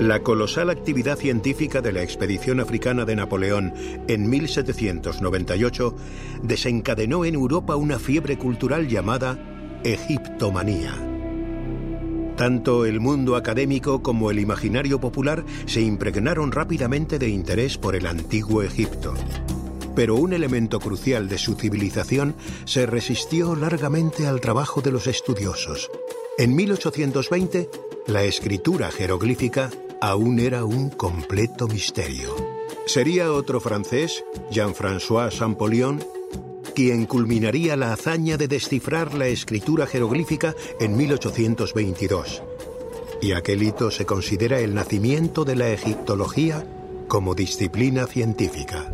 La colosal actividad científica de la expedición africana de Napoleón en 1798 desencadenó en Europa una fiebre cultural llamada egiptomanía. Tanto el mundo académico como el imaginario popular se impregnaron rápidamente de interés por el antiguo Egipto. Pero un elemento crucial de su civilización se resistió largamente al trabajo de los estudiosos. En 1820, la escritura jeroglífica aún era un completo misterio. Sería otro francés, Jean-François Champollion, quien culminaría la hazaña de descifrar la escritura jeroglífica en 1822. Y aquel hito se considera el nacimiento de la egiptología como disciplina científica.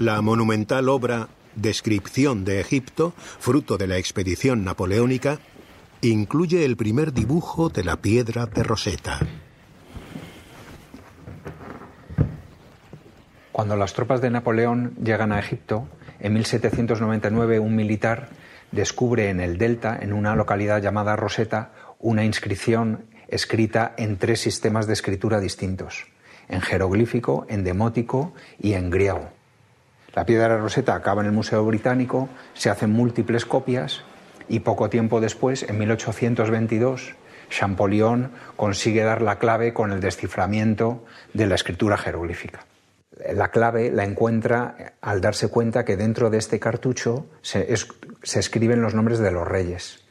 La monumental obra Descripción de Egipto, fruto de la expedición napoleónica, incluye el primer dibujo de la piedra de Rosetta. Cuando las tropas de Napoleón llegan a Egipto, en 1799 un militar descubre en el delta, en una localidad llamada Rosetta, una inscripción escrita en tres sistemas de escritura distintos, en jeroglífico, en demótico y en griego. La piedra roseta acaba en el Museo Británico, se hacen múltiples copias y poco tiempo después, en 1822, Champollion consigue dar la clave con el desciframiento de la escritura jeroglífica. La clave la encuentra al darse cuenta que dentro de este cartucho se, escriben los nombres de los reyes.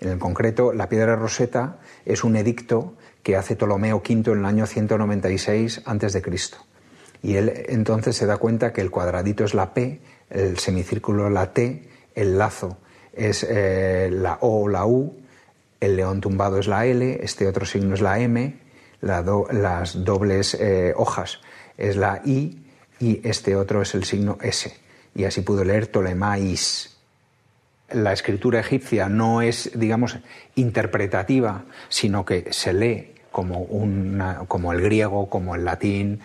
En el concreto, la piedra roseta es un edicto que hace Ptolomeo V en el año 196 a.C y él entonces se da cuenta que el cuadradito es la P, el semicírculo la T, el lazo es eh, la O o la U, el león tumbado es la L, este otro signo es la M, las dobles eh, hojas es la I y este otro es el signo S. Y así pudo leer Ptolemais. La escritura egipcia no es, digamos, interpretativa, sino que se lee como, una, como el griego, como el latín,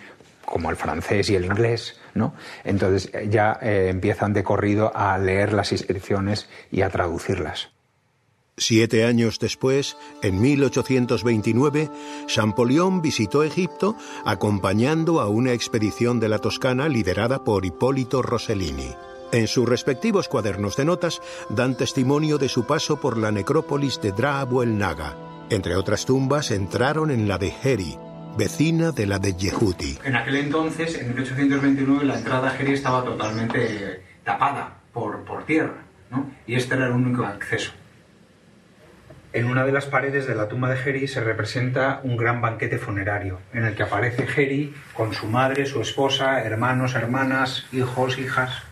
como el francés y el inglés, ¿no? Entonces eh, ya eh, empiezan de corrido a leer las inscripciones y a traducirlas. Siete años después, en 1829, Champollion visitó Egipto acompañando a una expedición de la Toscana liderada por Hipólito Rossellini. En sus respectivos cuadernos de notas dan testimonio de su paso por la necrópolis de Dra el Naga. Entre otras tumbas entraron en la de Heri, vecina de la de Yehuti. En aquel entonces, en 1829, la entrada a Jeri estaba totalmente tapada por, por tierra, ¿no? y este era el único acceso. En una de las paredes de la tumba de Jeri se representa un gran banquete funerario, en el que aparece Jeri con su madre, su esposa, hermanos, hermanas, hijos, hijas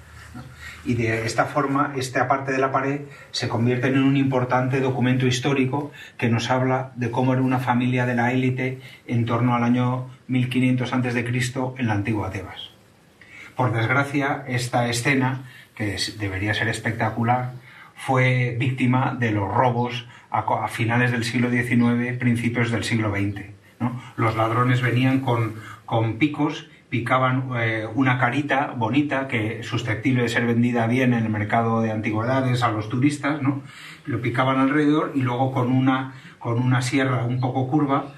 y de esta forma esta parte de la pared se convierte en un importante documento histórico que nos habla de cómo era una familia de la élite en torno al año 1500 a.C. en la antigua Tebas. Por desgracia, esta escena, que debería ser espectacular, fue víctima de los robos a, finales del siglo XIX, principios del siglo XX. Los ladrones venían con, con picos picaban eh, una carita bonita que susceptible de ser vendida bien en el mercado de antigüedades a los turistas, ¿no? Lo picaban alrededor y luego con una, con una sierra un poco curva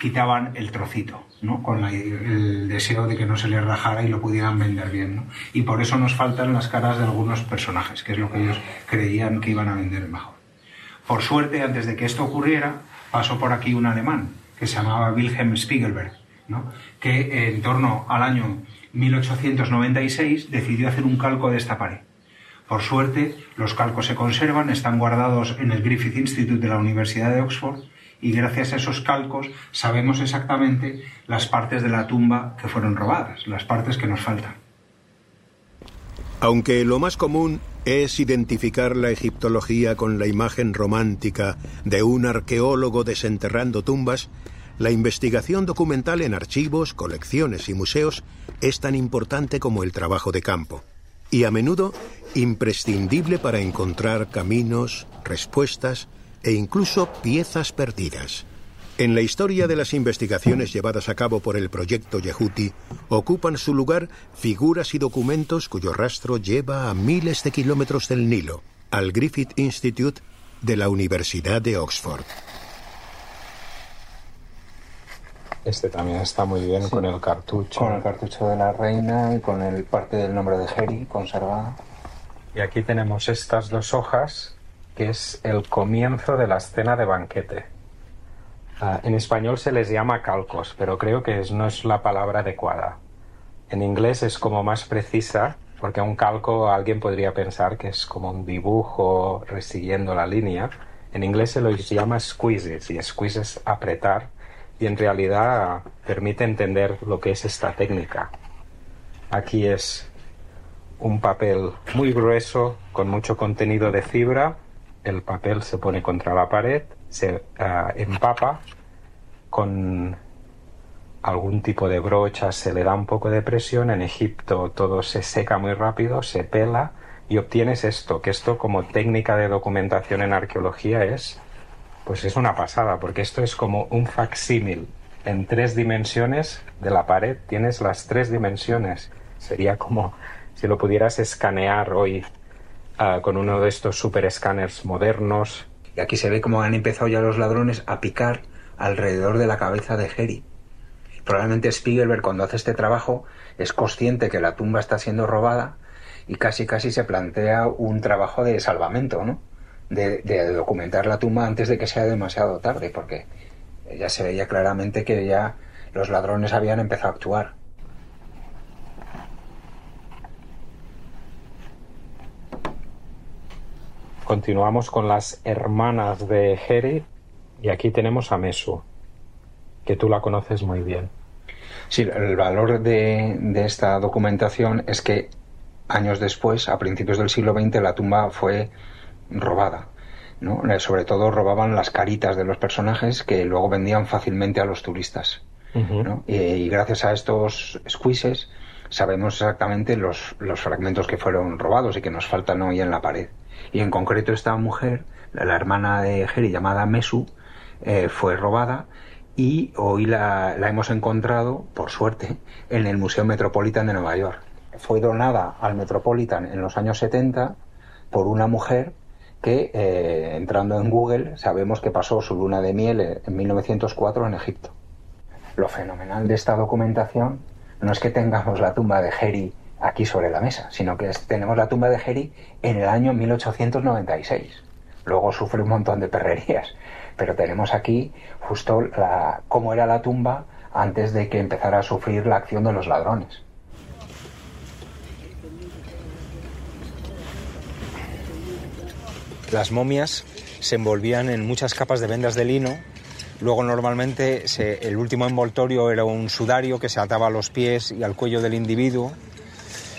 quitaban el trocito, ¿no? Con el deseo de que no se les rajara y lo pudieran vender bien, ¿no? Y por eso nos faltan las caras de algunos personajes, que es lo que ellos creían que iban a vender mejor. Por suerte, antes de que esto ocurriera, pasó por aquí un alemán que se llamaba Wilhelm Spiegelberg que en torno al año 1896 decidió hacer un calco de esta pared. Por suerte, los calcos se conservan, están guardados en el Griffith Institute de la Universidad de Oxford y gracias a esos calcos sabemos exactamente las partes de la tumba que fueron robadas, las partes que nos faltan. Aunque lo más común es identificar la egiptología con la imagen romántica de un arqueólogo desenterrando tumbas, la investigación documental en archivos, colecciones y museos es tan importante como el trabajo de campo y a menudo imprescindible para encontrar caminos, respuestas e incluso piezas perdidas. En la historia de las investigaciones llevadas a cabo por el proyecto Yehuti, ocupan su lugar figuras y documentos cuyo rastro lleva a miles de kilómetros del Nilo, al Griffith Institute de la Universidad de Oxford. Este también está muy bien con el cartucho. Con el cartucho de la reina y con el parte del nombre de Jerry conservada. Y aquí tenemos estas dos hojas, que es el comienzo de la escena de banquete. Ah, en español se les llama calcos, pero creo que no es la palabra adecuada. En inglés es como más precisa, porque un calco alguien podría pensar que es como un dibujo resiguiendo la línea. En inglés se los llama squeezes, y squeezes apretar, y en realidad permite entender lo que es esta técnica. Aquí es un papel muy grueso con mucho contenido de fibra. El papel se pone contra la pared se ah, empapa con algún tipo de brocha, se le da un poco de presión, en Egipto todo se seca muy rápido, se pela y obtienes esto, que esto como técnica de documentación en arqueología es, pues es una pasada, porque esto es como un facsímil en tres dimensiones de la pared, tienes las tres dimensiones, sería como si lo pudieras escanear hoy ah, con uno de estos super escáneres modernos, y aquí se ve cómo han empezado ya los ladrones a picar alrededor de la cabeza de Jerry. Probablemente Spiegelberg cuando hace este trabajo es consciente que la tumba está siendo robada y casi casi se plantea un trabajo de salvamento, ¿no? De, de, documentar la tumba antes de que sea demasiado tarde, porque ya se veía claramente que ya los ladrones habían empezado a actuar. Continuamos con las hermanas de Jere y aquí tenemos a Mesu, que tú la conoces muy bien. Sí, el valor de, esta documentación es que años después, a principios del siglo XX, la tumba fue robada. ¿no? Sobre todo robaban las caritas de los personajes que luego vendían fácilmente a los turistas. y, gracias a estos squeezes sabemos exactamente los, los fragmentos que fueron robados y que nos faltan hoy en la pared. Y en concreto esta mujer, la, hermana de Jerry llamada Mesu, eh, fue robada y hoy la, hemos encontrado, por suerte, en el Museo Metropolitan de Nueva York. Fue donada al Metropolitan en los años 70 por una mujer que, eh, entrando en Google, sabemos que pasó su luna de miel en 1904 en Egipto. Lo fenomenal de esta documentación no es que tengamos la tumba de Jerry aquí sobre la mesa, sino que tenemos la tumba de Jerry en el año 1896. Luego sufre un montón de perrerías, pero tenemos aquí justo cómo era la tumba antes de que empezara a sufrir la acción de los ladrones. Las momias se envolvían en muchas capas de vendas de lino. Luego normalmente el último envoltorio era un sudario que se ataba a los pies y al cuello del individuo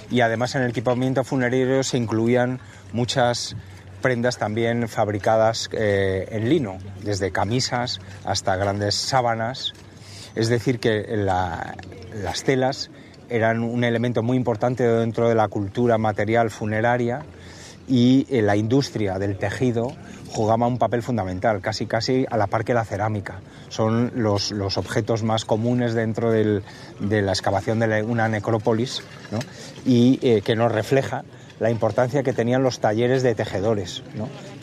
y además en el equipamiento funerario se incluían muchas prendas también fabricadas eh, en lino, desde camisas hasta grandes sábanas. Es decir, que las telas eran un elemento muy importante dentro de la cultura material funeraria y eh, la industria del tejido jugaba un papel fundamental, casi casi a la par que la cerámica. Son los, los objetos más comunes dentro del, de la excavación de una necrópolis y eh, que nos refleja la importancia que tenían los talleres de tejedores.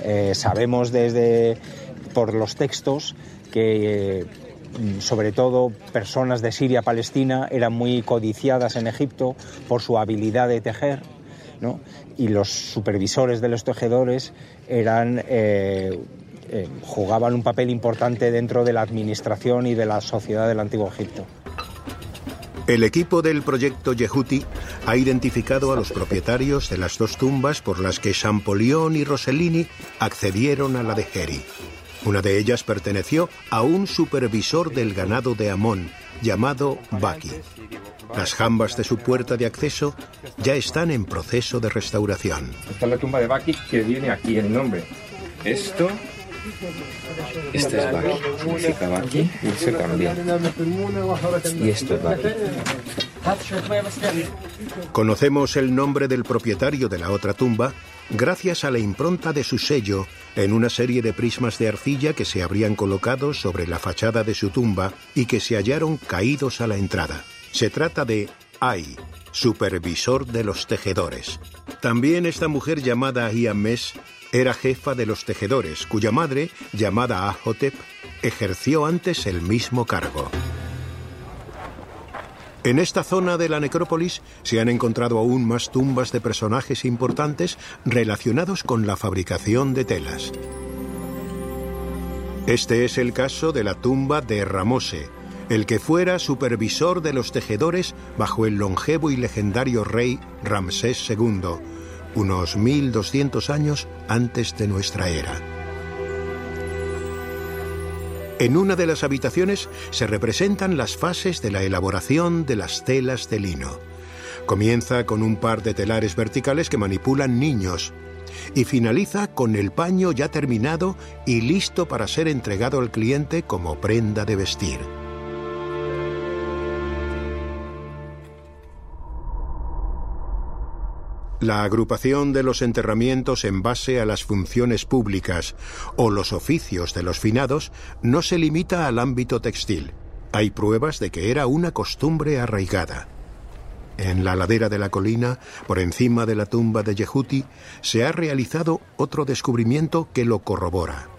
Eh, sabemos desde por los textos que sobre todo personas de Siria, Palestina, eran muy codiciadas en Egipto por su habilidad de tejer y los supervisores de los tejedores eran, eh, eh, jugaban un papel importante dentro de la administración y de la sociedad del Antiguo Egipto. El equipo del proyecto Yehuti ha identificado a los propietarios de las dos tumbas por las que Champollion y Rossellini accedieron a la de Geri. Una de ellas perteneció a un supervisor del ganado de Amón llamado Baki. Las jambas de su puerta de acceso ya están en proceso de restauración. Esta es la tumba de Baki que viene aquí el nombre. Esto Este es Baki, significa Baki y se cambia. Y esto es Baki. Conocemos el nombre del propietario de la otra tumba gracias a la impronta de su sello en una serie de prismas de arcilla que se habrían colocado sobre la fachada de su tumba y que se hallaron caídos a la entrada. Se trata de Ai, supervisor de los tejedores. También esta mujer llamada Mes era jefa de los tejedores, cuya madre, llamada Ahotep, ejerció antes el mismo cargo. En esta zona de la necrópolis se han encontrado aún más tumbas de personajes importantes relacionados con la fabricación de telas. Este es el caso de la tumba de Ramose, el que fuera supervisor de los tejedores bajo el longevo y legendario rey Ramsés II, unos 1200 años antes de nuestra era. En una de las habitaciones se representan las fases de la elaboración de las telas de lino. Comienza con un par de telares verticales que manipulan niños y finaliza con el paño ya terminado y listo para ser entregado al cliente como prenda de vestir. La agrupación de los enterramientos en base a las funciones públicas o los oficios de los finados no se limita al ámbito textil. Hay pruebas de que era una costumbre arraigada. En la ladera de la colina, por encima de la tumba de Yehuti, se ha realizado otro descubrimiento que lo corrobora.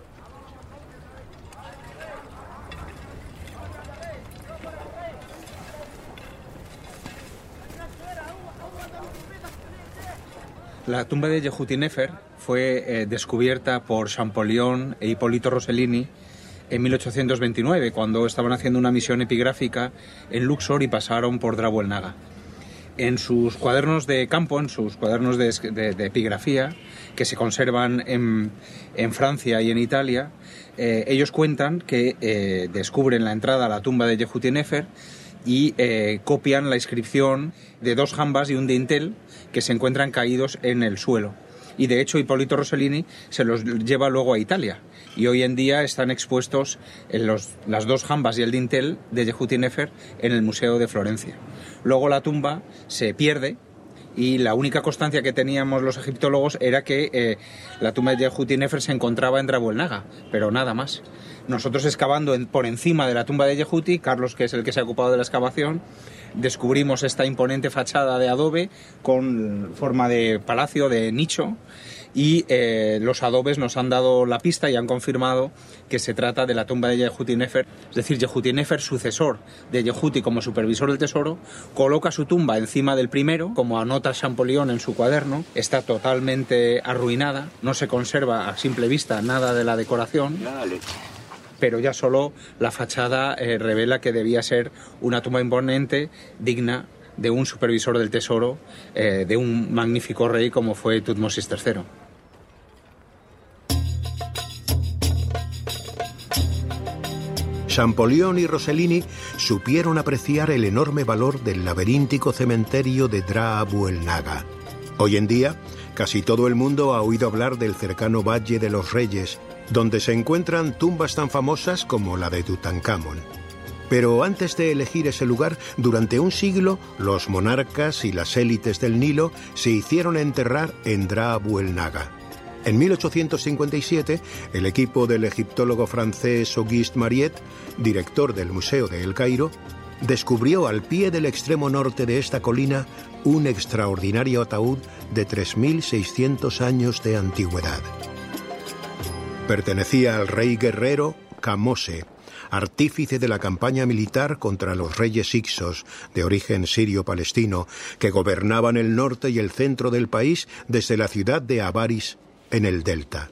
La tumba de Yehuti Nefer fue eh, descubierta por Champollion e Hipólito Rossellini en 1829, cuando estaban haciendo una misión epigráfica en Luxor y pasaron por Naga. En sus cuadernos de campo, en sus cuadernos de, epigrafía, que se conservan en, Francia y en Italia, eh, ellos cuentan que eh, descubren la entrada a la tumba de Yehuti Nefer y copian la inscripción de dos jambas y un dintel que se encuentran caídos en el suelo. Y de hecho Hipólito Rossellini se los lleva luego a Italia. Y hoy en día están expuestos en las dos jambas y el dintel de Yehuti Nefer en el Museo de Florencia. Luego la tumba se pierde y la única constancia que teníamos los egiptólogos era que eh, la tumba de Yehuti Nefer se encontraba en Drabuelnaga, pero nada más. Nosotros excavando por encima de la tumba de Yehuti, Carlos, que es el que se ha ocupado de la excavación, descubrimos esta imponente fachada de adobe con forma de palacio, de nicho, y eh, los adobes nos han dado la pista y han confirmado que se trata de la tumba de Yehuti Nefer, es decir, Yehuti Nefer, sucesor de Yehuti como supervisor del tesoro, coloca su tumba encima del primero, como anota Champollion en su cuaderno, está totalmente arruinada, no se conserva a simple vista nada de la decoración pero ya solo la fachada eh, revela que debía ser una tumba imponente, digna de un supervisor del tesoro, eh, de un magnífico rey como fue Tutmosis III. Champollion y Rossellini supieron apreciar el enorme valor del laberíntico cementerio de Dra el Naga. Hoy en día, casi todo el mundo ha oído hablar del cercano Valle de los Reyes, donde se encuentran tumbas tan famosas como la de Tutankamón. Pero antes de elegir ese lugar, durante un siglo, los monarcas y las élites del Nilo se hicieron enterrar en Dra el Naga. En 1857, el equipo del egiptólogo francés Auguste Mariette, director del Museo de El Cairo, descubrió al pie del extremo norte de esta colina un extraordinario ataúd de 3.600 años de antigüedad. Pertenecía al rey guerrero Camose, artífice de la campaña militar contra los reyes Ixos, de origen sirio-palestino, que gobernaban el norte y el centro del país desde la ciudad de Avaris, en el delta.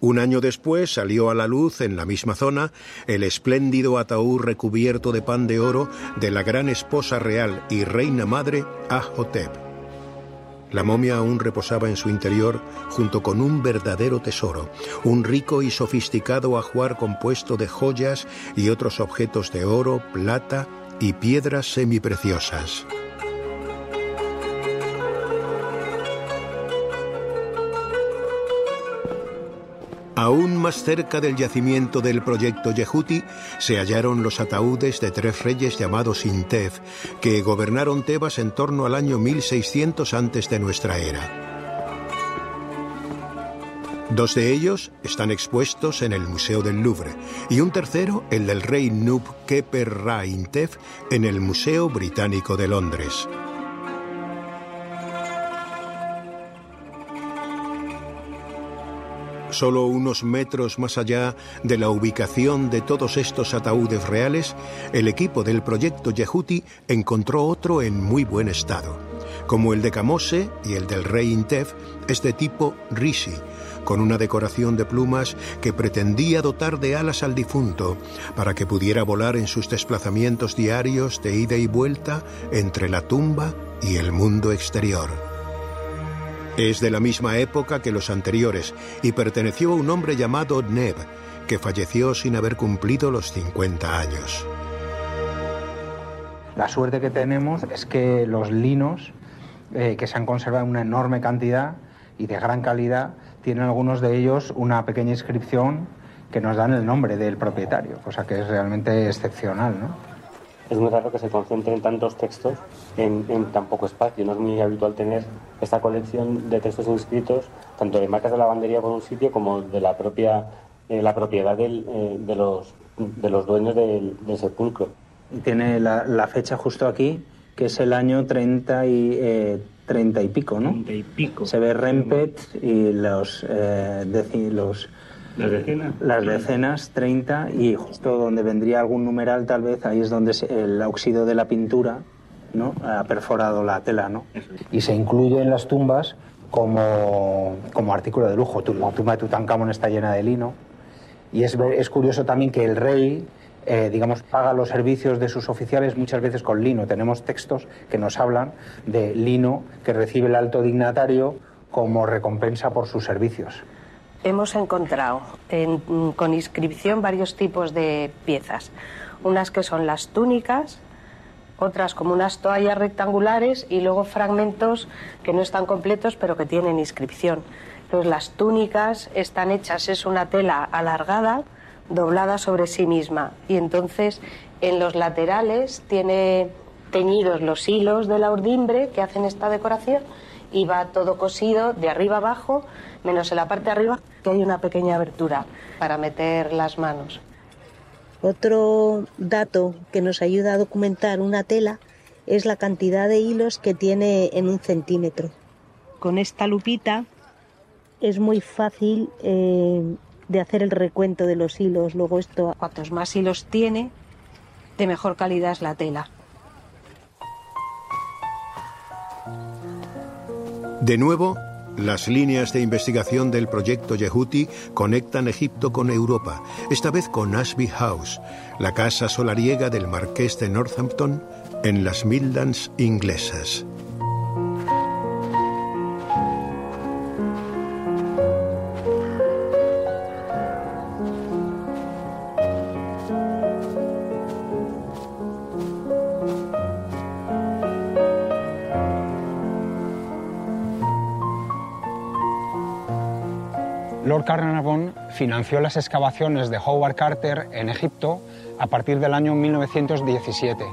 Un año después salió a la luz en la misma zona el espléndido ataúd recubierto de pan de oro de la gran esposa real y reina madre Ahotep. La momia aún reposaba en su interior junto con un verdadero tesoro, un rico y sofisticado ajuar compuesto de joyas y otros objetos de oro, plata y piedras semipreciosas. Aún más cerca del yacimiento del proyecto Yehuti se hallaron los ataúdes de tres reyes llamados Intef, que gobernaron Tebas en torno al año 1600 antes de nuestra era. Dos de ellos están expuestos en el Museo del Louvre y un tercero, el del rey Nub Keper Ra Intef, en el Museo Británico de Londres. Solo unos metros más allá de la ubicación de todos estos ataúdes reales, el equipo del proyecto Yehuti encontró otro en muy buen estado. Como el de Camose y el del rey Intef, es de tipo Rishi, con una decoración de plumas que pretendía dotar de alas al difunto para que pudiera volar en sus desplazamientos diarios de ida y vuelta entre la tumba y el mundo exterior. Es de la misma época que los anteriores y perteneció a un hombre llamado Neb, que falleció sin haber cumplido los 50 años. La suerte que tenemos es que los linos, eh, que se han conservado en una enorme cantidad y de gran calidad, tienen algunos de ellos una pequeña inscripción que nos dan el nombre del propietario, cosa que es realmente excepcional. ¿no? Es muy raro que se concentren tantos textos en, tan poco espacio. No es muy habitual tener esta colección de textos inscritos, tanto de marcas de lavandería por un sitio como de la propia eh, la propiedad eh, de, los, de los dueños del, sepulcro. Tiene la, fecha justo aquí, que es el año 30 y, eh, 30 y pico, ¿no? 30 y pico. Se ve Rempet y los, eh, los las decenas. Las decenas, 30, y justo donde vendría algún numeral, tal vez, ahí es donde el óxido de la pintura ¿no? ha perforado la tela, ¿no? Y se incluye en las tumbas como, como artículo de lujo. La tumba de Tutankamón está llena de lino. Y es, es curioso también que el rey, eh, digamos, paga los servicios de sus oficiales muchas veces con lino. Tenemos textos que nos hablan de lino que recibe el alto dignatario como recompensa por sus servicios hemos encontrado con inscripción varios tipos de piezas. Unas que son las túnicas, otras como unas toallas rectangulares y luego fragmentos que no están completos pero que tienen inscripción. Entonces las túnicas están hechas, es una tela alargada, doblada sobre sí misma y entonces en los laterales tiene teñidos los hilos de la urdimbre que hacen esta decoración y va todo cosido de arriba abajo, menos en la parte de arriba que hay una pequeña abertura para meter las manos. Otro dato que nos ayuda a documentar una tela es la cantidad de hilos que tiene en un centímetro. Con esta lupita es muy fácil eh, de hacer el recuento de los hilos. Luego esto, cuantos más hilos tiene, de mejor calidad es la tela. De nuevo, las líneas de investigación del proyecto Yehuti conectan Egipto con Europa, esta vez con Ashby House, la casa solariega del marqués de Northampton en las Midlands inglesas. Carnarvon financió las excavaciones de Howard Carter en Egipto a partir del año 1917,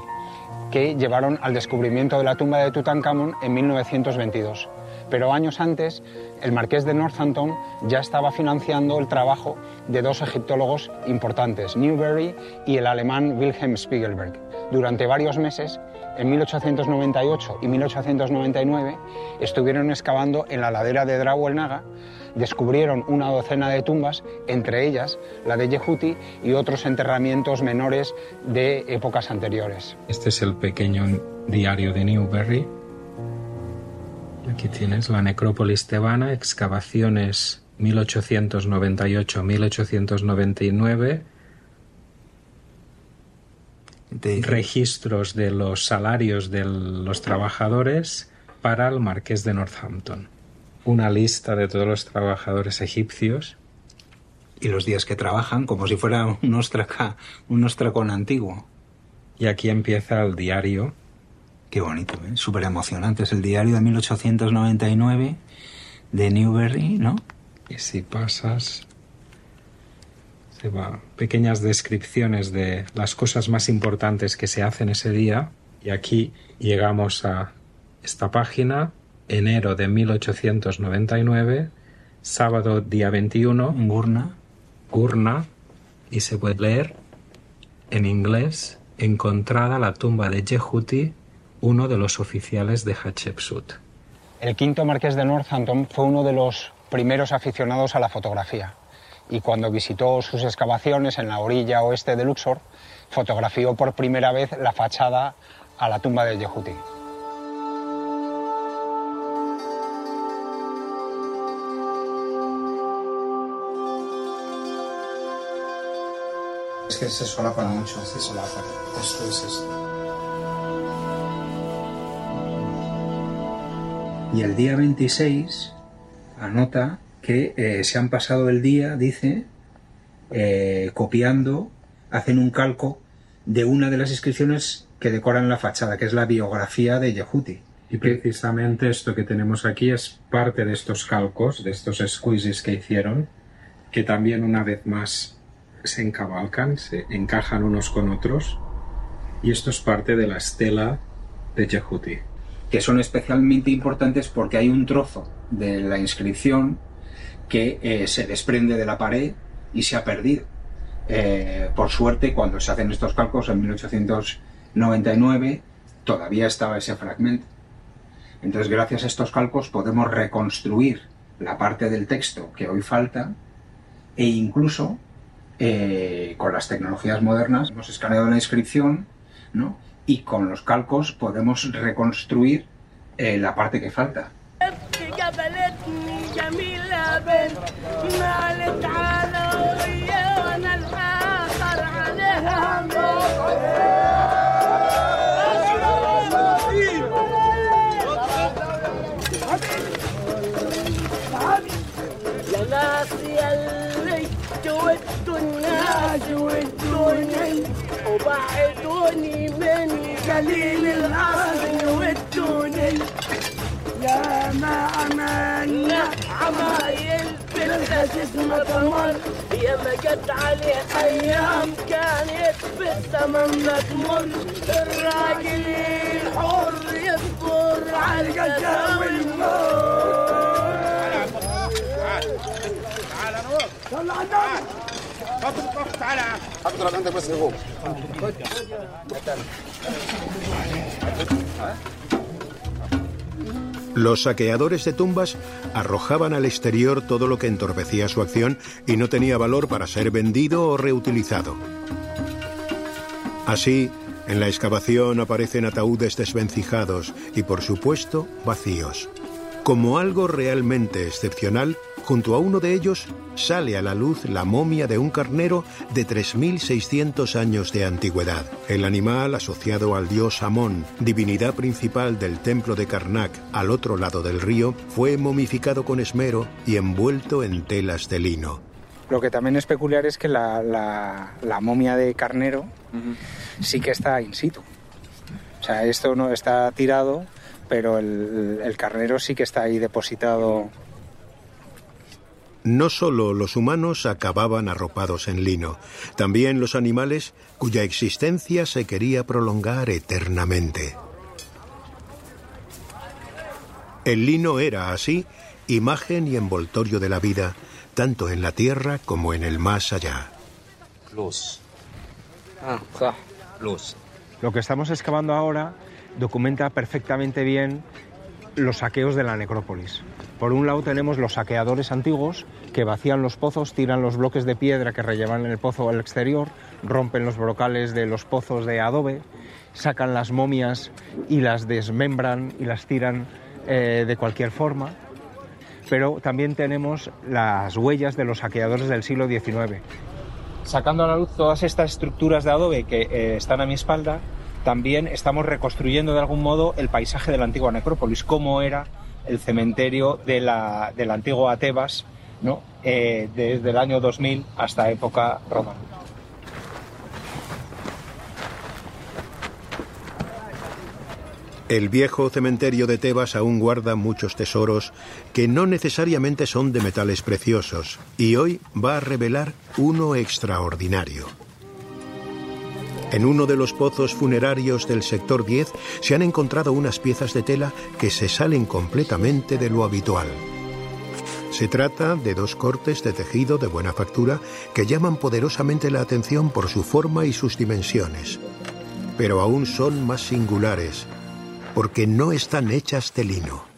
que llevaron al descubrimiento de la tumba de Tutankamón en 1922. Pero años antes, el marqués de Northampton ya estaba financiando el trabajo de dos egiptólogos importantes, Newberry y el alemán Wilhelm Spiegelberg. Durante varios meses, en 1898 y 1899, estuvieron excavando en la ladera de Drau Naga descubrieron una docena de tumbas, entre ellas la de Yehuti y otros enterramientos menores de épocas anteriores. Este es el pequeño diario de Newberry. Aquí tienes la necrópolis tebana, excavaciones 1898-1899. Registros de los salarios de los trabajadores para el marqués de Northampton una lista de todos los trabajadores egipcios. Y los días que trabajan, como si fuera un, ostraca, un ostracón antiguo. Y aquí empieza el diario. Qué bonito, ¿eh? súper emocionante. Es el diario de 1899 de Newberry, ¿no? Y si pasas pequeñas descripciones de las cosas más importantes que se hacen ese día. Y aquí llegamos a esta página, enero de 1899, sábado día 21. Gurna. Gurna. Y se puede leer en inglés, encontrada la tumba de Jehuti, uno de los oficiales de Hatshepsut. El quinto marqués de Northampton fue uno de los primeros aficionados a la fotografía y cuando visitó sus excavaciones en la orilla oeste de Luxor, fotografió por primera vez la fachada a la tumba de Yehuti. Es que se solapan mucho. Se solapan. Esto es esto. Y el día 26 anota que eh, se han pasado el día, dice, eh, copiando, hacen un calco de una de las inscripciones que decoran la fachada, que es la biografía de Yehuti. Y precisamente esto que tenemos aquí es parte de estos calcos, de estos squeezes que hicieron, que también una vez más se encabalcan, se encajan unos con otros, y esto es parte de la estela de Yehuti. Que son especialmente importantes porque hay un trozo de la inscripción que eh, se desprende de la pared y se ha perdido. Eh, por suerte, cuando se hacen estos cálculos en 1899, todavía estaba ese fragmento. Entonces, gracias a estos cálculos podemos reconstruir la parte del texto que hoy falta e incluso eh, con las tecnologías modernas hemos escaneado la inscripción ¿no? Y con los calcos podemos reconstruir la parte que falta. وبعدوني من جليل الأرض والدونل يا ما أمنا عمايل بالخسيس مطمر يا ما جت عليه أيام كانت بالزمن ما تمر الراجل الحر يصبر على الجزاء والموت تعال نور يلا عندك فاطمة تعال اضرب عندك بس هو Los saqueadores de tumbas arrojaban al exterior todo lo que entorpecía su acción y no tenía valor para ser vendido o reutilizado. Así, en la excavación aparecen ataúdes desvencijados y, por supuesto, vacíos. Como algo realmente excepcional, Junto a uno de ellos sale a la luz la momia de un carnero de 3.600 años de antigüedad. El animal asociado al dios Amón, divinidad principal del templo de Karnak al otro lado del río, fue momificado con esmero y envuelto en telas de lino. Lo que también es peculiar es que la, momia de carnero sí que está in situ. O sea, esto no está tirado, pero el, el carnero sí que está ahí depositado no solo los humanos acababan arropados en lino, también los animales cuya existencia se quería prolongar eternamente. El lino era así imagen y envoltorio de la vida, tanto en la tierra como en el más allá. Luz. Ah, luz. Lo que estamos excavando ahora documenta perfectamente bien los saqueos de la necrópolis. Por un lado tenemos los saqueadores antiguos que vacían los pozos, tiran los bloques de piedra que rellevan el pozo al exterior, rompen los brocales de los pozos de adobe, sacan las momias y las desmembran y las tiran eh, de cualquier forma. Pero también tenemos las huellas de los saqueadores del siglo XIX. Sacando a la luz todas estas estructuras de adobe que eh, están a mi espalda, también estamos reconstruyendo de algún modo el paisaje de la antigua necrópolis, cómo era el cementerio de la, de la antigua Tebas, ¿no? Eh, desde el año 2000 hasta época romana. El viejo cementerio de Tebas aún guarda muchos tesoros que no necesariamente son de metales preciosos y hoy va a revelar uno extraordinario. En uno de los pozos funerarios del sector 10 se han encontrado unas piezas de tela que se salen completamente de lo habitual. Se trata de dos cortes de tejido de buena factura que llaman poderosamente la atención por su forma y sus dimensiones. Pero aún son más singulares, porque no están hechas de lino.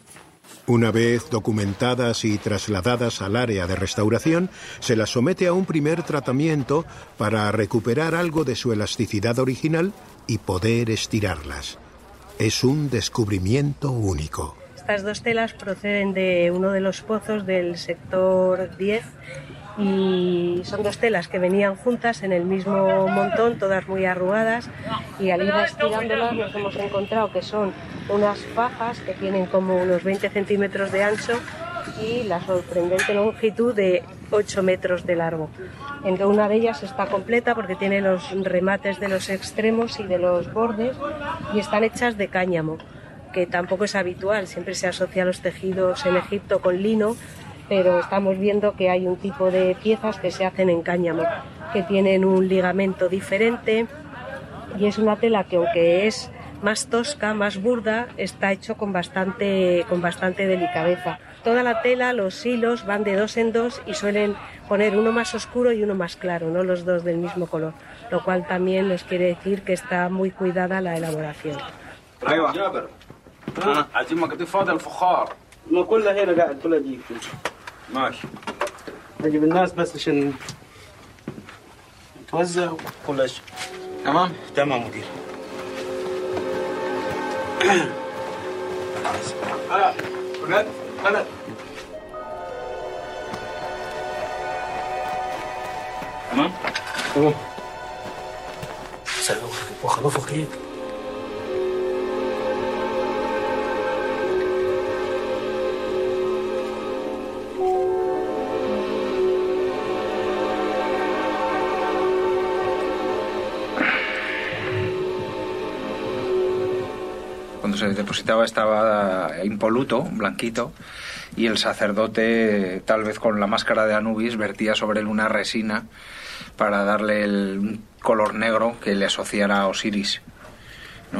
Una vez documentadas y trasladadas al área de restauración, se las somete a un primer tratamiento para recuperar algo de su elasticidad original y poder estirarlas. Es un descubrimiento único. Estas dos telas proceden de uno de los pozos del sector 10 y son dos telas que venían juntas en el mismo montón, todas muy arrugadas y al ir estirándolas nos hemos encontrado que son unas fajas que tienen como unos 20 centímetros de ancho y la sorprendente longitud de 8 metros de largo. En una de ellas está completa porque tiene los remates de los extremos y de los bordes y están hechas de cáñamo, que tampoco es habitual, siempre se asocia a los tejidos en Egipto con lino, pero estamos viendo que hay un tipo de piezas que se hacen en cáñamo, que tienen un ligamento diferente y es una tela que aunque es más tosca, más burda, está hecho con bastante, con bastante delicadeza. Toda la tela, los hilos van de dos en dos y suelen poner uno más oscuro y uno más claro, no los dos del mismo color, lo cual también nos quiere decir que está muy cuidada la elaboración. ماشي. هجيب الناس بس عشان توزع كل شيء. تمام؟ تمام مدير. هلا. بجد هلا. تمام؟ تمام. سلام. وخلوفه خير Se depositaba estaba impoluto, blanquito, y el sacerdote, tal vez con la máscara de Anubis, vertía sobre él una resina para darle el color negro que le asociara a Osiris.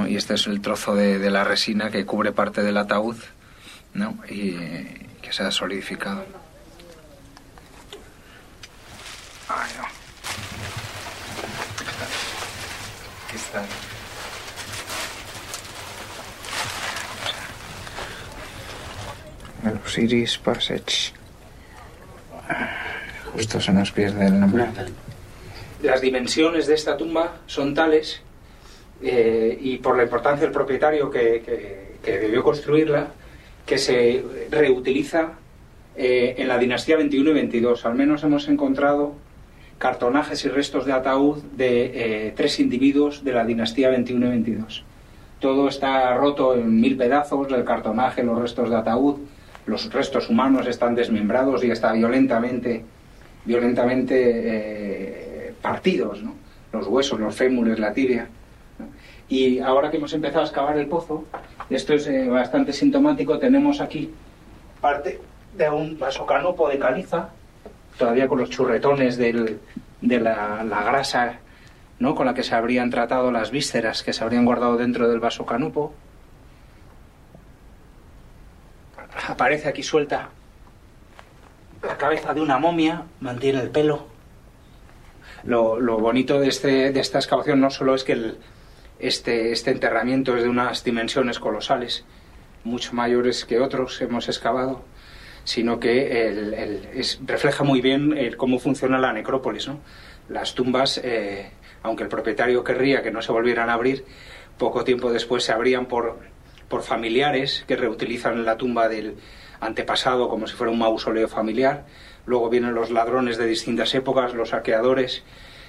Y este es el trozo de, la resina que cubre parte del ataúd ¿no? y eh, que se ha solidificado. Está. El Osiris Passage. Justo se nos pierde el nombre. Las dimensiones de esta tumba son tales, eh, y por la importancia del propietario que, que- debió construirla, que se reutiliza eh, en la dinastía 21 y 22. Al menos hemos encontrado cartonajes y restos de ataúd de eh, tres individuos de la dinastía 21 y 22. Todo está roto en mil pedazos, el cartonaje, los restos de ataúd, los restos humanos están desmembrados y está violentamente, violentamente eh, partidos, ¿no? los huesos, los fémures, la tibia. Y ahora que hemos empezado a excavar el pozo, esto es eh, bastante sintomático, tenemos aquí parte de un vasocanopo de caliza, todavía con los churretones de la, grasa ¿no? con la que se habrían tratado las vísceras que se habrían guardado dentro del vasocanupo. Aparece aquí suelta la cabeza de una momia, mantiene el pelo. Lo, lo bonito de, este, de esta excavación no solo es que este, este enterramiento es de unas dimensiones colosales, mucho mayores que otros hemos excavado, sino que refleja muy bien el cómo funciona la necrópolis. ¿no? Las tumbas, eh, aunque el propietario querría que no se volvieran a abrir, poco tiempo después se abrían por, por familiares que reutilizan la tumba del antepasado como si fuera un mausoleo familiar. Luego vienen los ladrones de distintas épocas, los saqueadores.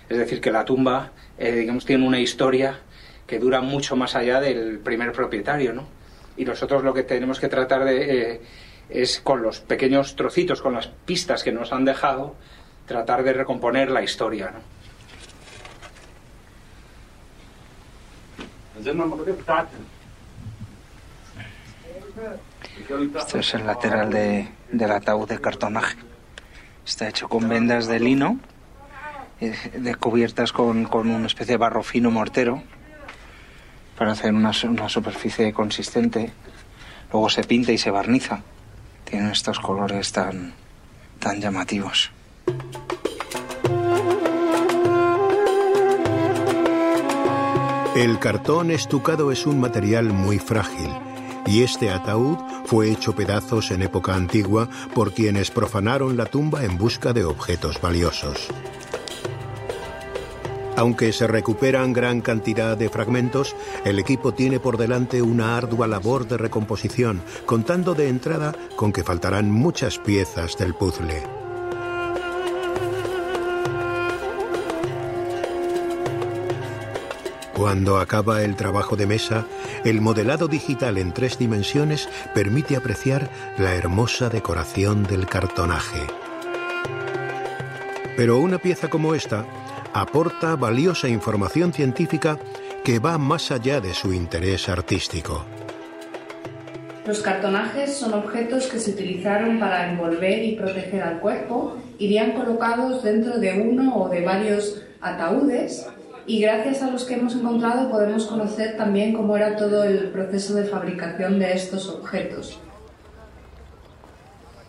Es decir, que la tumba, eh, digamos, tiene una historia que dura mucho más allá del primer propietario, ¿no? Y nosotros lo que tenemos que tratar de eh, es con los pequeños trocitos, con las pistas que nos han dejado, tratar de recomponer la historia, ¿no? Esto es el lateral de, del ataúd de cartonaje. Está hecho con vendas de lino, eh, cubiertas con, con, una especie de barro fino mortero, para hacer una, una superficie consistente. Luego se pinta y se barniza. Tiene estos colores tan, tan llamativos. El cartón estucado es un material muy frágil y este ataúd fue hecho pedazos en época antigua por quienes profanaron la tumba en busca de objetos valiosos. Aunque se recuperan gran cantidad de fragmentos, el equipo tiene por delante una ardua labor de recomposición, contando de entrada con que faltarán muchas piezas del puzzle. Cuando acaba el trabajo de mesa, el modelado digital en tres dimensiones permite apreciar la hermosa decoración del cartonaje. Pero una pieza como esta aporta valiosa información científica que va más allá de su interés artístico. Los cartonajes son objetos que se utilizaron para envolver y proteger al cuerpo. Irían colocados dentro de uno o de varios ataúdes y gracias a los que hemos encontrado podemos conocer también cómo era todo el proceso de fabricación de estos objetos.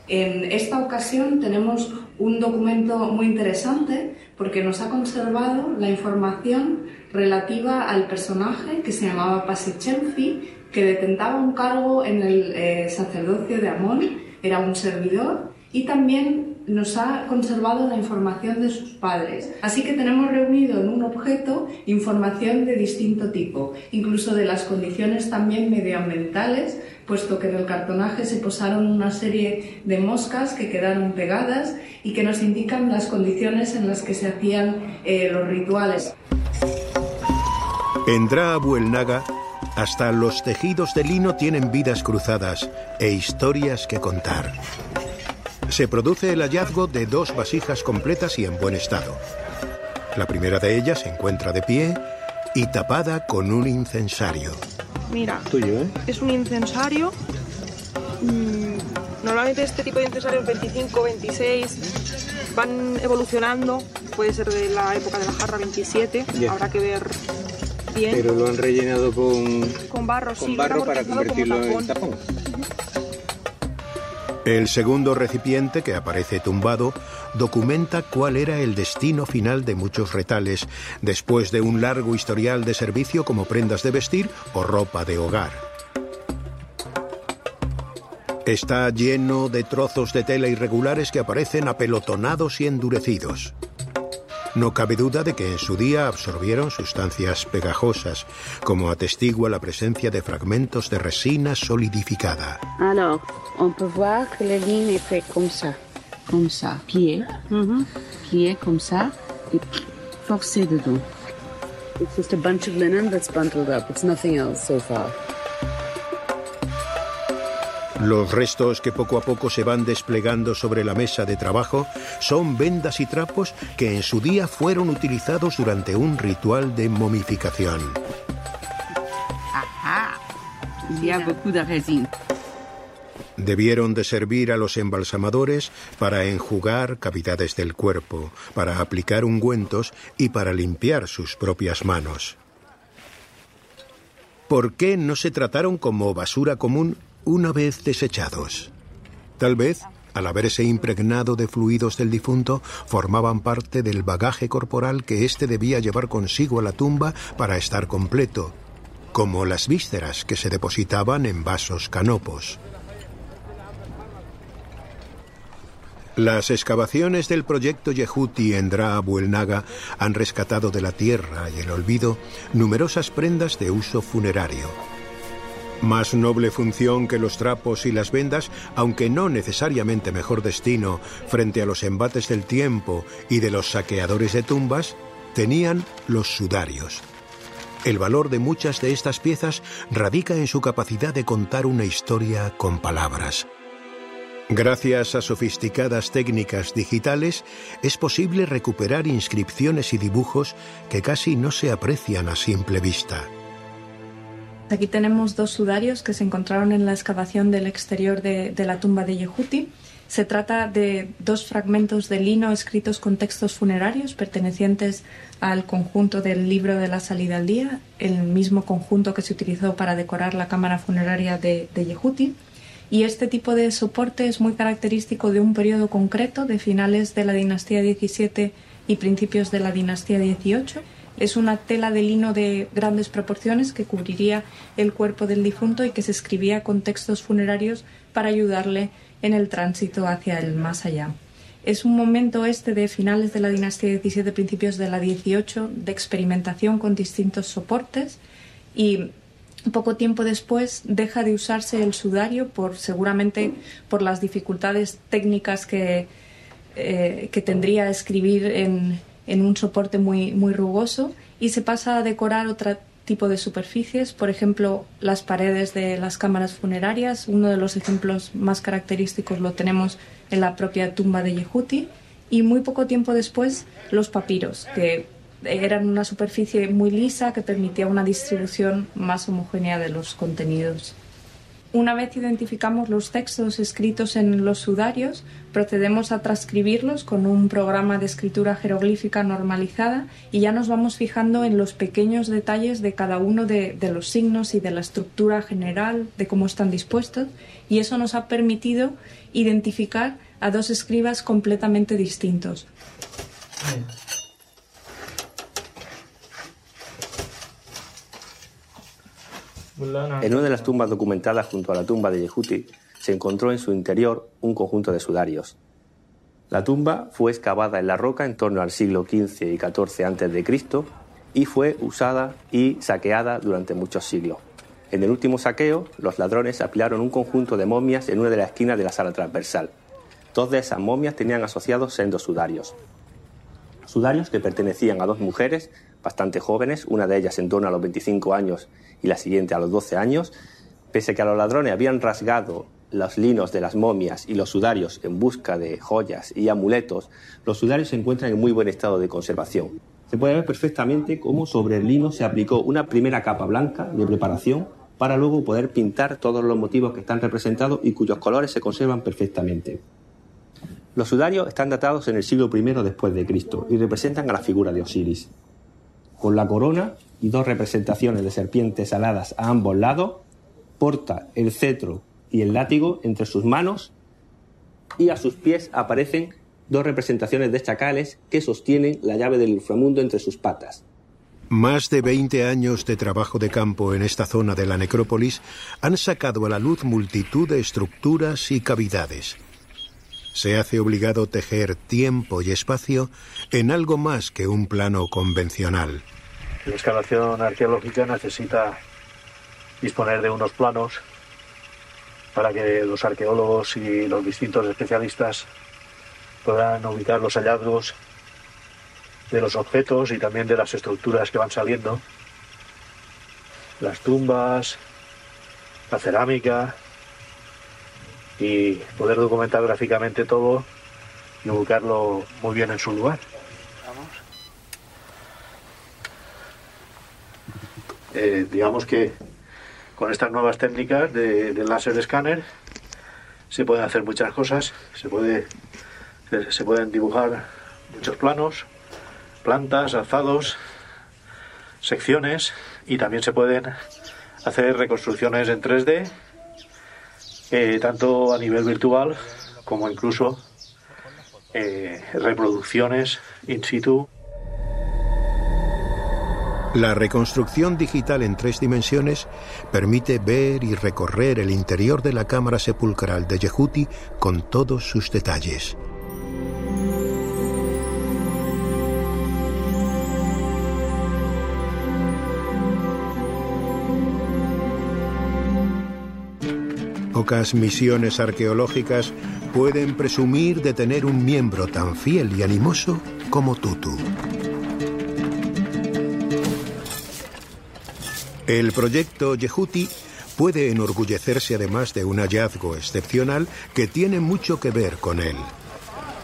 En esta ocasión tenemos un documento muy interesante porque nos ha conservado la información relativa al personaje que se llamaba Pasichenfi, que detentaba un cargo en el eh, sacerdocio de Amón, era un servidor, y también nos ha conservado la información de sus padres. Así que tenemos reunido en un objeto información de distinto tipo, incluso de las condiciones también medioambientales, puesto que en el cartonaje se posaron una serie de moscas que quedaron pegadas y que nos indican las condiciones en las que se hacían eh, los rituales. En Dra Naga, hasta los tejidos de lino tienen vidas cruzadas e historias que contar se produce el hallazgo de dos vasijas completas y en buen estado. La primera de ellas se encuentra de pie y tapada con un incensario. Mira, ¿eh? es un incensario. Mm, normalmente este tipo de incensarios 25, 26 van evolucionando. Puede ser de la época de la jarra 27. Habrá que ver bien. Pero lo han rellenado con, con barro, con barro para convertirlo en tapón. El segundo recipiente, que aparece tumbado, documenta cuál era el destino final de muchos retales, después de un largo historial de servicio como prendas de vestir o ropa de hogar. Está lleno de trozos de tela irregulares que aparecen apelotonados y endurecidos. No cabe duda de que en su día absorbieron sustancias pegajosas, como atestigua la presencia de fragmentos de resina solidificada. Alors, on peut voir que la ligne est faite comme ça, comme ça, plié, mm plié comme ça, et forcé dedans. It's just a bunch of linen that's bundled up. It's nothing else so far. Los restos que poco a poco se van desplegando sobre la mesa de trabajo son vendas y trapos que en su día fueron utilizados durante un ritual de momificación. Debieron de servir a los embalsamadores para enjugar cavidades del cuerpo, para aplicar ungüentos y para limpiar sus propias manos. ¿Por qué no se trataron como basura común una vez desechados. Tal vez, al haberse impregnado de fluidos del difunto, formaban parte del bagaje corporal que éste debía llevar consigo a la tumba para estar completo, como las vísceras que se depositaban en vasos canopos. Las excavaciones del proyecto Yehuti en Dra Buelnaga han rescatado de la tierra y el olvido numerosas prendas de uso funerario. Más noble función que los trapos y las vendas, aunque no necesariamente mejor destino frente a los embates del tiempo y de los saqueadores de tumbas, tenían los sudarios. El valor de muchas de estas piezas radica en su capacidad de contar una historia con palabras. Gracias a sofisticadas técnicas digitales es posible recuperar inscripciones y dibujos que casi no se aprecian a simple vista. Aquí tenemos dos sudarios que se encontraron en la excavación del exterior de, la tumba de Yehuti. Se trata de dos fragmentos de lino escritos con textos funerarios pertenecientes al conjunto del libro de la salida al día, el mismo conjunto que se utilizó para decorar la cámara funeraria de, de Yehuti. Y este tipo de soporte es muy característico de un periodo concreto de finales de la dinastía XVII y principios de la dinastía XVIII es una tela de lino de grandes proporciones que cubriría el cuerpo del difunto y que se escribía con textos funerarios para ayudarle en el tránsito hacia el más allá. Es un momento este de finales de la dinastía XVII, principios de la XVIII, de experimentación con distintos soportes y poco tiempo después deja de usarse el sudario por seguramente por las dificultades técnicas que, eh, que tendría escribir en, en un soporte muy, muy rugoso y se pasa a decorar otro tipo de superficies, por ejemplo, las paredes de las cámaras funerarias. Uno de los ejemplos más característicos lo tenemos en la propia tumba de Yehuti y muy poco tiempo después los papiros, que eran una superficie muy lisa que permitía una distribución más homogénea de los contenidos. Una vez identificamos los textos escritos en los sudarios, procedemos a transcribirlos con un programa de escritura jeroglífica normalizada y ya nos vamos fijando en los pequeños detalles de cada uno de, los signos y de la estructura general, de cómo están dispuestos, y eso nos ha permitido identificar a dos escribas completamente distintos. En una de las tumbas documentadas junto a la tumba de Yehuti se encontró en su interior un conjunto de sudarios. La tumba fue excavada en la roca en torno al siglo XV y XIV a.C. y fue usada y saqueada durante muchos siglos. En el último saqueo, los ladrones apilaron un conjunto de momias en una de las esquinas de la sala transversal. Dos de esas momias tenían asociados sendos sudarios. Sudarios que pertenecían a dos mujeres bastante jóvenes, una de ellas en torno a los 25 años y la siguiente a los 12 años, pese a que a los ladrones habían rasgado los linos de las momias y los sudarios en busca de joyas y amuletos, los sudarios se encuentran en muy buen estado de conservación. Se puede ver perfectamente cómo sobre el lino se aplicó una primera capa blanca de preparación para luego poder pintar todos los motivos que están representados y cuyos colores se conservan perfectamente. Los sudarios están datados en el siglo I después de Cristo y representan a la figura de Osiris. Con la corona y dos representaciones de serpientes aladas a ambos lados, porta el cetro y el látigo entre sus manos y a sus pies aparecen dos representaciones de chacales que sostienen la llave del inframundo entre sus patas. Más de 20 años de trabajo de campo en esta zona de la necrópolis han sacado a la luz multitud de estructuras y cavidades. Se hace obligado tejer tiempo y espacio en algo más que un plano convencional. La excavación arqueológica necesita disponer de unos planos para que los arqueólogos y los distintos especialistas puedan ubicar los hallazgos de los objetos y también de las estructuras que van saliendo, las tumbas, la cerámica y poder documentar gráficamente todo y ubicarlo muy bien en su lugar. Eh, digamos que con estas nuevas técnicas de, láser escáner se pueden hacer muchas cosas, se, puede, se pueden dibujar muchos planos, plantas, alzados, secciones y también se pueden hacer reconstrucciones en 3D, tanto a nivel virtual como incluso eh, reproducciones in situ. La reconstrucción digital en tres dimensiones permite ver y recorrer el interior de la cámara sepulcral de Yehuti con todos sus detalles. Pocas misiones arqueológicas pueden presumir de tener un miembro tan fiel y animoso como Tutu. El proyecto Yehuti puede enorgullecerse además de un hallazgo excepcional que tiene mucho que ver con él.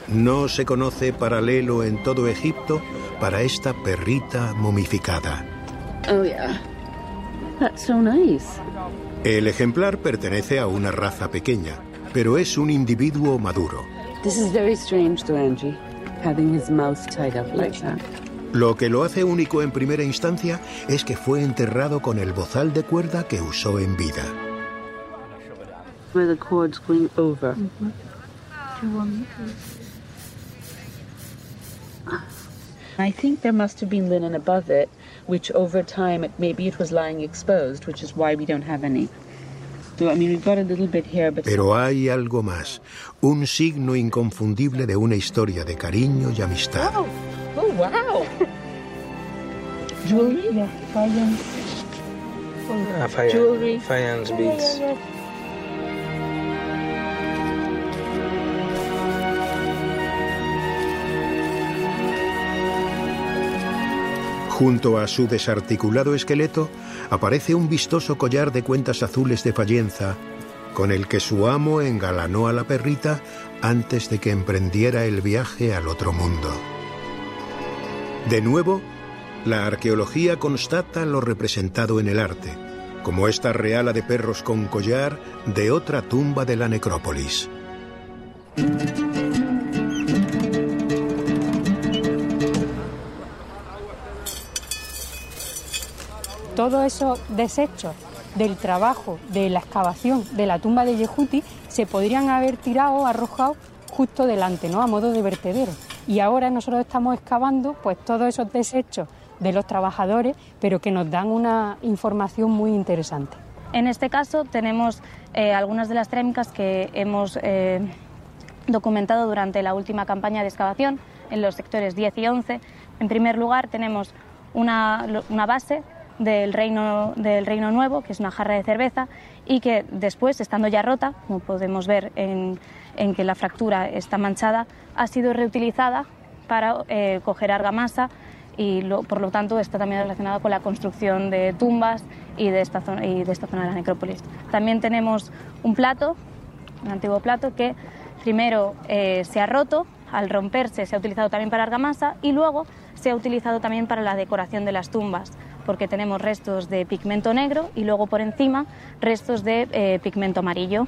No se conoce paralelo en todo Egipto para esta perrita momificada. Oh yeah. That's so nice. El ejemplar pertenece a una raza pequeña, pero es un individuo maduro. This is very strange to Angie, having his mouth tied up like that. Lo que lo hace único en primera instancia es que fue enterrado con el bozal de cuerda que usó en vida. Where the I think there must have been linen above it, which over time, it, maybe it was lying exposed, which is why we don't have any. So, I mean, we've got a little bit here, but Pero hay algo más, un signo inconfundible de una historia de cariño y amistad. Oh, oh wow! Jewelry? Yeah, Ah, faience, Jewelry. faience beads. Junto a su desarticulado esqueleto aparece un vistoso collar de cuentas azules de Fallenza, con el que su amo engalanó a la perrita antes de que emprendiera el viaje al otro mundo. De nuevo, la arqueología constata lo representado en el arte, como esta reala de perros con collar de otra tumba de la necrópolis. Todos esos desechos del trabajo de la excavación de la tumba de Yehuti se podrían haber tirado arrojado justo delante, ¿no? A modo de vertedero. Y ahora nosotros estamos excavando pues todos esos desechos de los trabajadores, pero que nos dan una información muy interesante. En este caso tenemos eh, algunas de las cerámicas que hemos eh, documentado durante la última campaña de excavación en los sectores 10 y 11. En primer lugar tenemos una base del reino, del reino Nuevo, que es una jarra de cerveza, y que después, estando ya rota, como podemos ver en, en que la fractura está manchada, ha sido reutilizada para eh, coger argamasa y por lo tanto está también relacionada con la construcción de tumbas y de esta zona, y de esta zona de la necrópolis. También tenemos un plato, un antiguo plato que primero eh, se ha roto, al romperse se ha utilizado también para argamasa y luego se ha utilizado también para la decoración de las tumbas, porque tenemos restos de pigmento negro y luego por encima restos de eh, pigmento amarillo.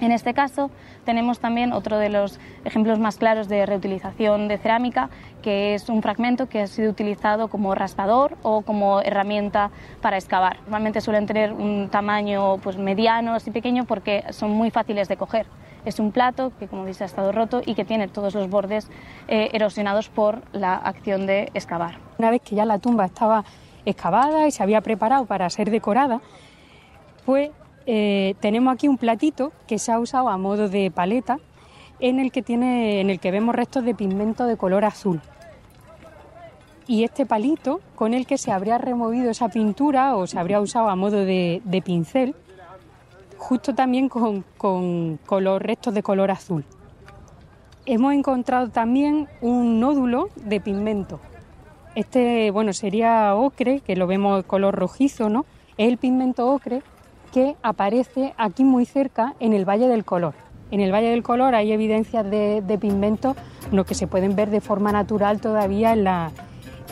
En este caso tenemos también otro de los ejemplos más claros de reutilización de cerámica, que es un fragmento que ha sido utilizado como raspador o como herramienta para excavar. Normalmente suelen tener un tamaño pues, mediano, así pequeño, porque son muy fáciles de coger. Es un plato que, como veis, ha estado roto y que tiene todos los bordes eh, erosionados por la acción de excavar. Una vez que ya la tumba estaba excavada y se había preparado para ser decorada, pues eh, tenemos aquí un platito que se ha usado a modo de paleta en el que tiene, en el que vemos restos de pigmento de color azul. Y este palito con el que se habría removido esa pintura o se habría usado a modo de, pincel, justo también con, con color, restos de color azul. Hemos encontrado también un nódulo de pigmento. Este, bueno, sería ocre, que lo vemos color rojizo, ¿no? Es el pigmento ocre que aparece aquí muy cerca en el Valle del Color. En el Valle del Color hay evidencias de, de pigmento no, que se pueden ver de forma natural todavía en la,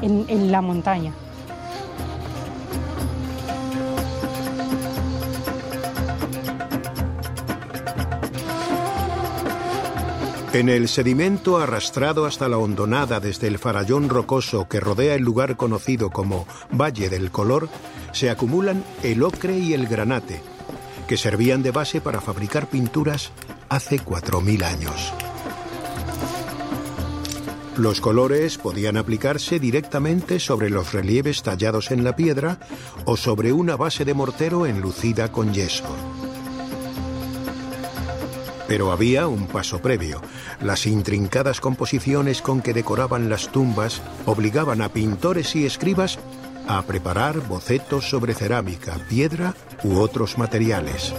en la montaña. En el sedimento arrastrado hasta la hondonada desde el farallón rocoso que rodea el lugar conocido como Valle del Color, se acumulan el ocre y el granate, que servían de base para fabricar pinturas hace 4.000 años. Los colores podían aplicarse directamente sobre los relieves tallados en la piedra o sobre una base de mortero enlucida con yeso. Pero había un paso previo. Las intrincadas composiciones con que decoraban las tumbas obligaban a pintores y escribas a preparar bocetos sobre cerámica, piedra u otros materiales.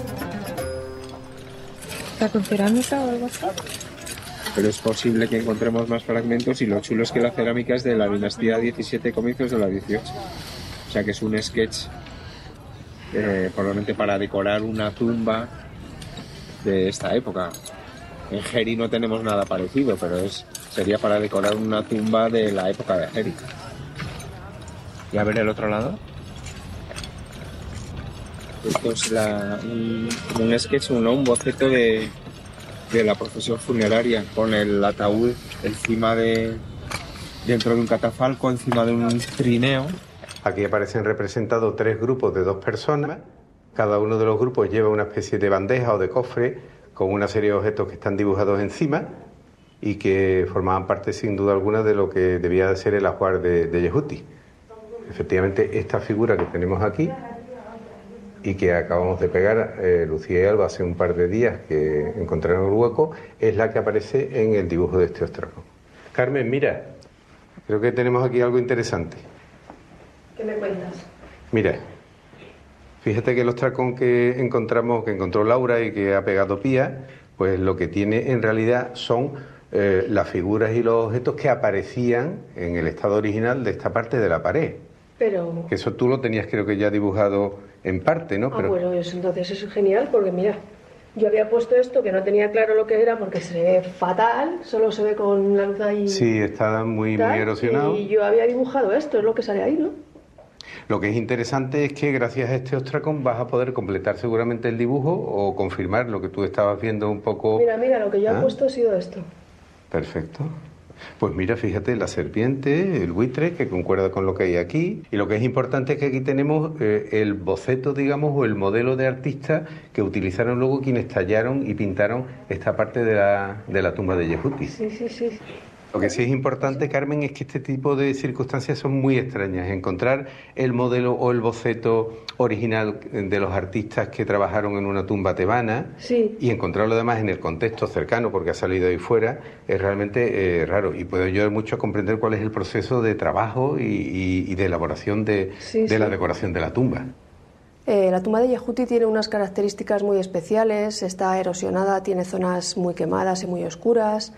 ¿Está con cerámica o algo así? Pero es posible que encontremos más fragmentos y lo chulo es que la cerámica es de la dinastía 17 comienzos de la 18. O sea que es un sketch eh, probablemente para decorar una tumba de esta época. En Geri no tenemos nada parecido, pero es sería para decorar una tumba de la época de Geri. ¿Y a ver el otro lado? Esto es un, un, sketch, un, un boceto de, de la procesión funeraria, con el ataúd encima de, dentro de un catafalco, encima de un trineo. Aquí aparecen representados tres grupos de dos personas. Cada uno de los grupos lleva una especie de bandeja o de cofre con una serie de objetos que están dibujados encima y que formaban parte sin duda alguna de lo que debía de ser el ajuar de, de Yehuti. Efectivamente, esta figura que tenemos aquí y que acabamos de pegar eh, Lucía y Alba hace un par de días que encontraron el hueco, es la que aparece en el dibujo de este ostraco. Carmen, mira, creo que tenemos aquí algo interesante. ¿Qué me cuentas? Mira, fíjate que el ostracón que encontramos, que encontró Laura y que ha pegado Pía, pues lo que tiene en realidad son eh, las figuras y los objetos que aparecían en el estado original de esta parte de la pared. Pero... Que eso tú lo tenías creo que ya dibujado en parte, ¿no? Ah, Pero... bueno, entonces es genial porque mira, yo había puesto esto que no tenía claro lo que era porque se ve fatal, solo se ve con la luz ahí. Sí, está muy, muy erosionado. Y yo había dibujado esto, es lo que sale ahí, ¿no? Lo que es interesante es que gracias a este ostracón vas a poder completar seguramente el dibujo o confirmar lo que tú estabas viendo un poco. Mira, mira, lo que yo he ¿Ah? puesto ha sido esto. Perfecto. Pues mira, fíjate, la serpiente, el buitre, que concuerda con lo que hay aquí. Y lo que es importante es que aquí tenemos eh, el boceto, digamos, o el modelo de artista que utilizaron luego quienes tallaron y pintaron esta parte de la, de la tumba de Yehuti. Sí, sí, sí. Lo que sí es importante, Carmen, es que este tipo de circunstancias son muy extrañas. Encontrar el modelo o el boceto original de los artistas que trabajaron en una tumba tebana y encontrarlo además en el contexto cercano, porque ha salido ahí fuera, es realmente eh, raro. Y puede ayudar mucho a comprender cuál es el proceso de trabajo y, de elaboración de, la decoración de la tumba. Eh, la tumba de Yehuti tiene unas características muy especiales, está erosionada, tiene zonas muy quemadas y muy oscuras.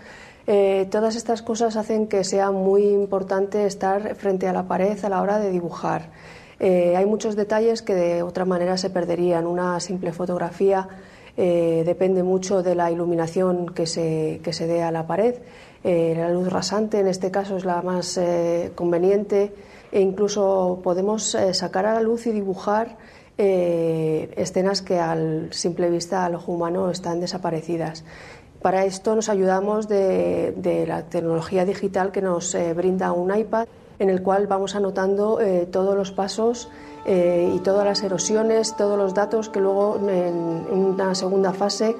Eh, todas estas cosas hacen que sea muy importante estar frente a la pared a la hora de dibujar. Eh, hay muchos detalles que de otra manera se perderían. Una simple fotografía eh, depende mucho de la iluminación que se, que se dé a la pared. la luz rasante en este caso es la más conveniente e incluso podemos sacar a la luz y dibujar escenas que al simple vista al ojo humano están desaparecidas. Para esto nos ayudamos de, la tecnología digital que nos eh, brinda un iPad en el cual vamos anotando eh, todos los pasos eh, y todas las erosiones, todos los datos que luego en, una segunda fase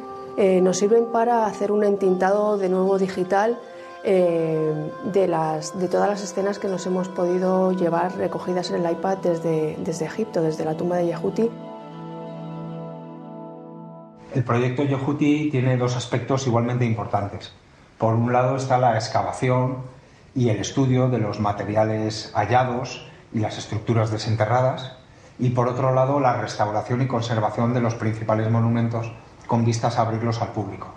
nos sirven para hacer un entintado de nuevo digital de, todas las escenas que nos hemos podido llevar recogidas en el iPad desde, desde Egipto, desde la tumba de Yahuti. El proyecto Yehuti tiene dos aspectos igualmente importantes. Por un lado está la excavación y el estudio de los materiales hallados y las estructuras desenterradas, y por otro lado la restauración y conservación de los principales monumentos con vistas a abrirlos al público.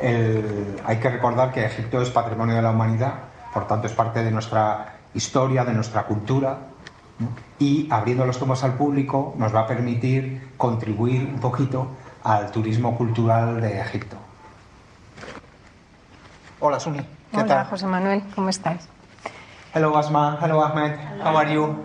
hay que recordar que Egipto es patrimonio de la humanidad, por tanto es parte de nuestra historia, de nuestra cultura, y abriendo los tomos al público nos va a permitir contribuir un poquito al turismo cultural de Egipto. Hola, Suni. ¿Qué Hola, José Manuel. ¿Cómo estás? Hello, Asma. Hello, Ahmed. How are you?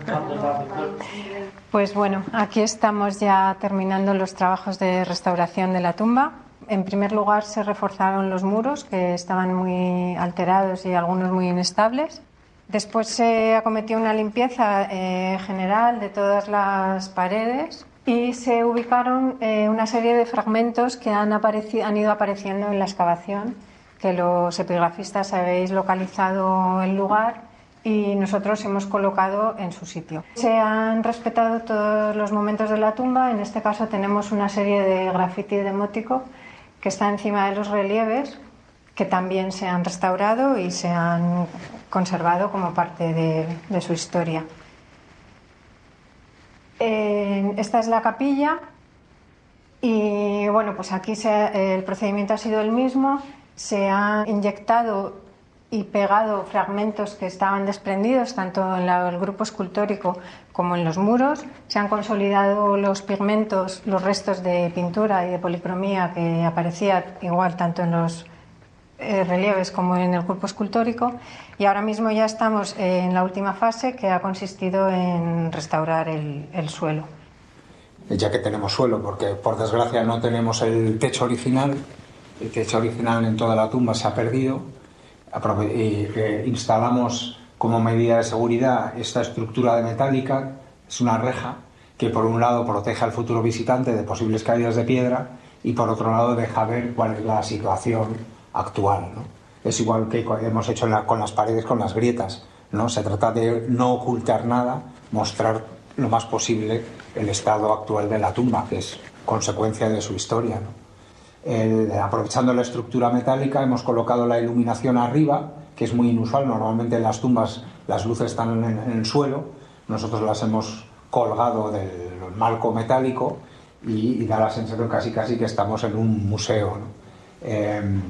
Pues bueno, aquí estamos ya terminando los trabajos de restauración de la tumba. En primer lugar, se reforzaron los muros que estaban muy alterados y algunos muy inestables. Después se acometió una limpieza eh, general de todas las paredes y se ubicaron eh, una serie de fragmentos que han, han ido apareciendo en la excavación, que los epigrafistas habéis localizado el lugar y nosotros hemos colocado en su sitio. Se han respetado todos los momentos de la tumba, en este caso tenemos una serie de graffiti demótico que está encima de los relieves, que también se han restaurado y se han conservado como parte de su historia esta es la capilla y bueno, pues aquí el procedimiento ha sido el mismo. Se han inyectado y pegado fragmentos que estaban desprendidos tanto en el grupo escultórico como en los muros. Se han consolidado los pigmentos, los restos de pintura y de policromía que aparecía igual tanto en los eh, relieves como en el cuerpo escultórico y ahora mismo ya estamos en la última fase que ha consistido en restaurar el, suelo. ya que tenemos suelo, porque por desgracia no tenemos el techo original. El techo original en toda la tumba se ha perdido. Y eh, instalamos como medida de seguridad esta estructura de metálica, es una reja que por un lado protege al futuro visitante de posibles caídas de piedra y por otro lado deja ver cuál es la situación actual. Es igual que hemos hecho con las paredes, con las grietas. ¿no? Se trata de no ocultar nada, mostrar lo más posible el estado actual de la tumba, que es consecuencia de su historia. aprovechando la estructura metálica, hemos colocado la iluminación arriba, que es muy inusual. Normalmente en las tumbas las luces están en, el suelo. Nosotros las hemos colgado del marco metálico y, da la sensación casi casi que estamos en un museo. Em,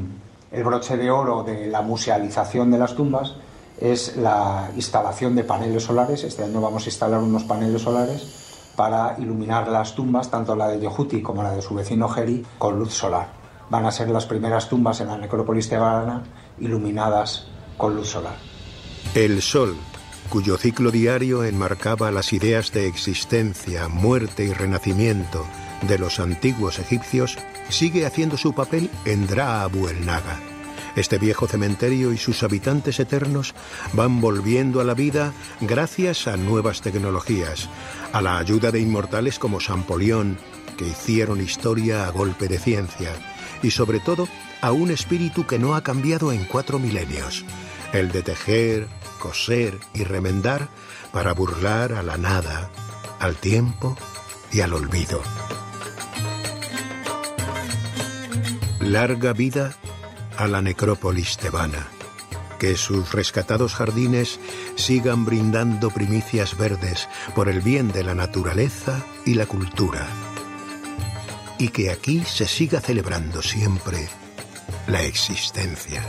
el broche de oro de la musealización de las tumbas es la instalación de paneles solares. Este año vamos a instalar unos paneles solares para iluminar las tumbas, tanto la de Yehuti como la de su vecino Geri, con luz solar. Van a ser las primeras tumbas en la necrópolis tebana iluminadas con luz solar. El sol, cuyo ciclo diario enmarcaba las ideas de existencia, muerte y renacimiento de los antiguos egipcios, sigue haciendo su papel en Dra Abu el Naga. Este viejo cementerio y sus habitantes eternos van volviendo a la vida gracias a nuevas tecnologías, a la ayuda de inmortales como Sampolión, que hicieron historia a golpe de ciencia, y sobre todo a un espíritu que no ha cambiado en cuatro milenios, el de tejer, coser y remendar para burlar a la nada, al tiempo y al olvido. Larga vida a la necrópolis tebana. Que sus rescatados jardines sigan brindando primicias verdes por el bien de la naturaleza y la cultura. Y que aquí se siga celebrando siempre la existencia.